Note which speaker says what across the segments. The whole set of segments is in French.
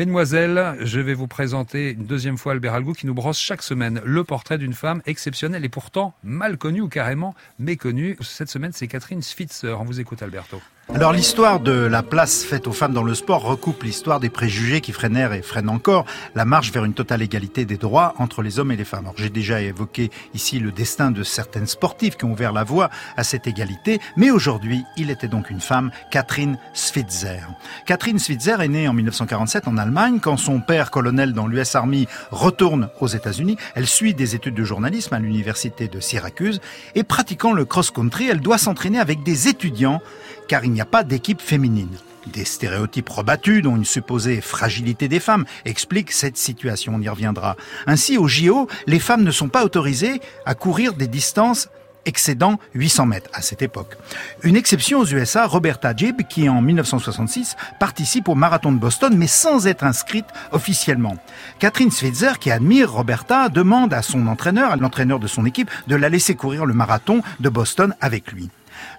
Speaker 1: Mesdemoiselles, je vais vous présenter une deuxième fois Albert Algou qui nous brosse chaque semaine le portrait d'une femme exceptionnelle et pourtant mal connue ou carrément méconnue. Cette semaine, c'est Catherine Switzer. On vous écoute, Alberto.
Speaker 2: Alors l'histoire de la place faite aux femmes dans le sport recoupe l'histoire des préjugés qui freinèrent et freinent encore la marche vers une totale égalité des droits entre les hommes et les femmes. Alors j'ai déjà évoqué ici le destin de certaines sportives qui ont ouvert la voie à cette égalité, mais aujourd'hui il était donc une femme, Catherine Switzer. Catherine Switzer est née en 1947 en Allemagne. Quand son père, colonel dans l'US Army, retourne aux États-Unis, elle suit des études de journalisme à l'université de Syracuse et pratiquant le cross-country, elle doit s'entraîner avec des étudiants car il a pas d'équipe féminine. Des stéréotypes rebattus, dont une supposée fragilité des femmes, expliquent cette situation, on y reviendra. Ainsi, au JO, les femmes ne sont pas autorisées à courir des distances excédant 800 mètres à cette époque. Une exception aux USA, Roberta Gibb, qui en 1966 participe au marathon de Boston, mais sans être inscrite officiellement. Catherine Switzer, qui admire Roberta, demande à son entraîneur, à l'entraîneur de son équipe, de la laisser courir le marathon de Boston avec lui.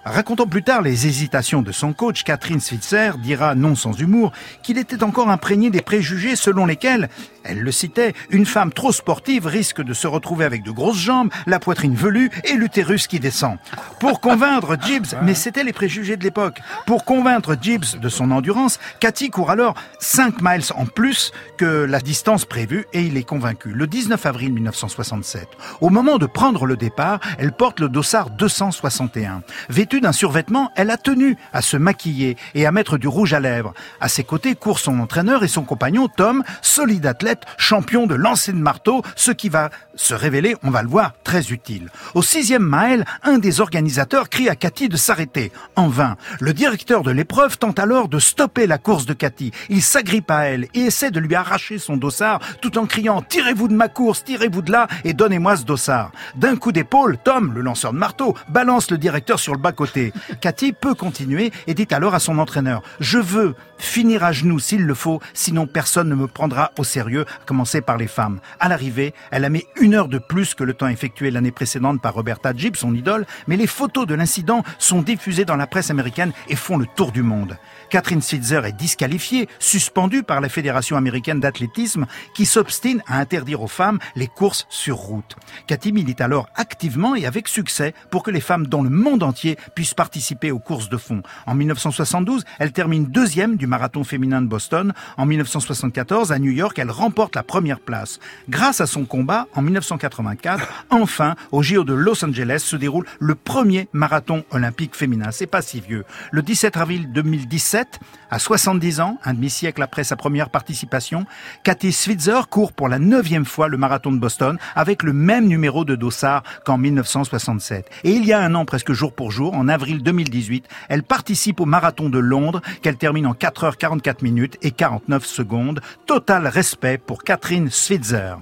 Speaker 2: Racontant plus tard les hésitations de son coach, Catherine Switzer dira non sans humour qu'il était encore imprégné des préjugés selon lesquels, elle le citait, une femme trop sportive risque de se retrouver avec de grosses jambes, la poitrine velue et l'utérus qui descend. Pour convaincre Gibbs, mais c'était les préjugés de l'époque, pour convaincre Gibbs de son endurance, Cathy court alors 5 miles en plus que la distance prévue et il est convaincu. Le 19 avril 1967, au moment de prendre le départ, elle porte le dossard 261. Vêtue d'un survêtement, elle a tenu à se maquiller et à mettre du rouge à lèvres. À ses côtés court son entraîneur et son compagnon Tom, solide athlète, champion de lancer de marteau, ce qui va se révéler, on va le voir, très utile. Au sixième mile, un des organisateurs crie à Cathy de s'arrêter. En vain. Le directeur de l'épreuve tente alors de stopper la course de Cathy. Il s'agrippe à elle et essaie de lui arracher son dossard tout en criant Tirez-vous de ma course, tirez-vous de là et donnez-moi ce dossard. D'un coup d'épaule, Tom, le lanceur de marteau, balance le directeur sur le bas-côté. Cathy peut continuer et dit alors à son entraîneur Je veux finir à genoux s'il le faut, sinon personne ne me prendra au sérieux, à commencer par les femmes. À l'arrivée, elle a mis une heure de plus que le temps effectué l'année précédente par Roberta Gibb, son idole, mais les photos de l'incident sont diffusées dans la presse américaine et font le tour du monde. Catherine Switzer est disqualifiée, suspendue par la Fédération américaine d'athlétisme qui s'obstine à interdire aux femmes les courses sur route. Cathy milite alors activement et avec succès pour que les femmes dans le monde entier puissent participer aux courses de fond. En 1972, elle termine deuxième du marathon féminin de Boston. En 1974, à New York, elle remporte la première place. Grâce à son combat, en 1984, enfin, au JO de Los Angeles se déroule le premier marathon olympique féminin. C'est pas si vieux. Le 17 avril 2017, à 70 ans, un demi-siècle après sa première participation, Cathy Switzer court pour la neuvième fois le marathon de Boston avec le même numéro de dossard qu'en 1967. Et il y a un an, presque jour pour en avril 2018, elle participe au marathon de Londres qu'elle termine en 4 h 44 minutes et 49 secondes. Total respect pour Catherine Switzer.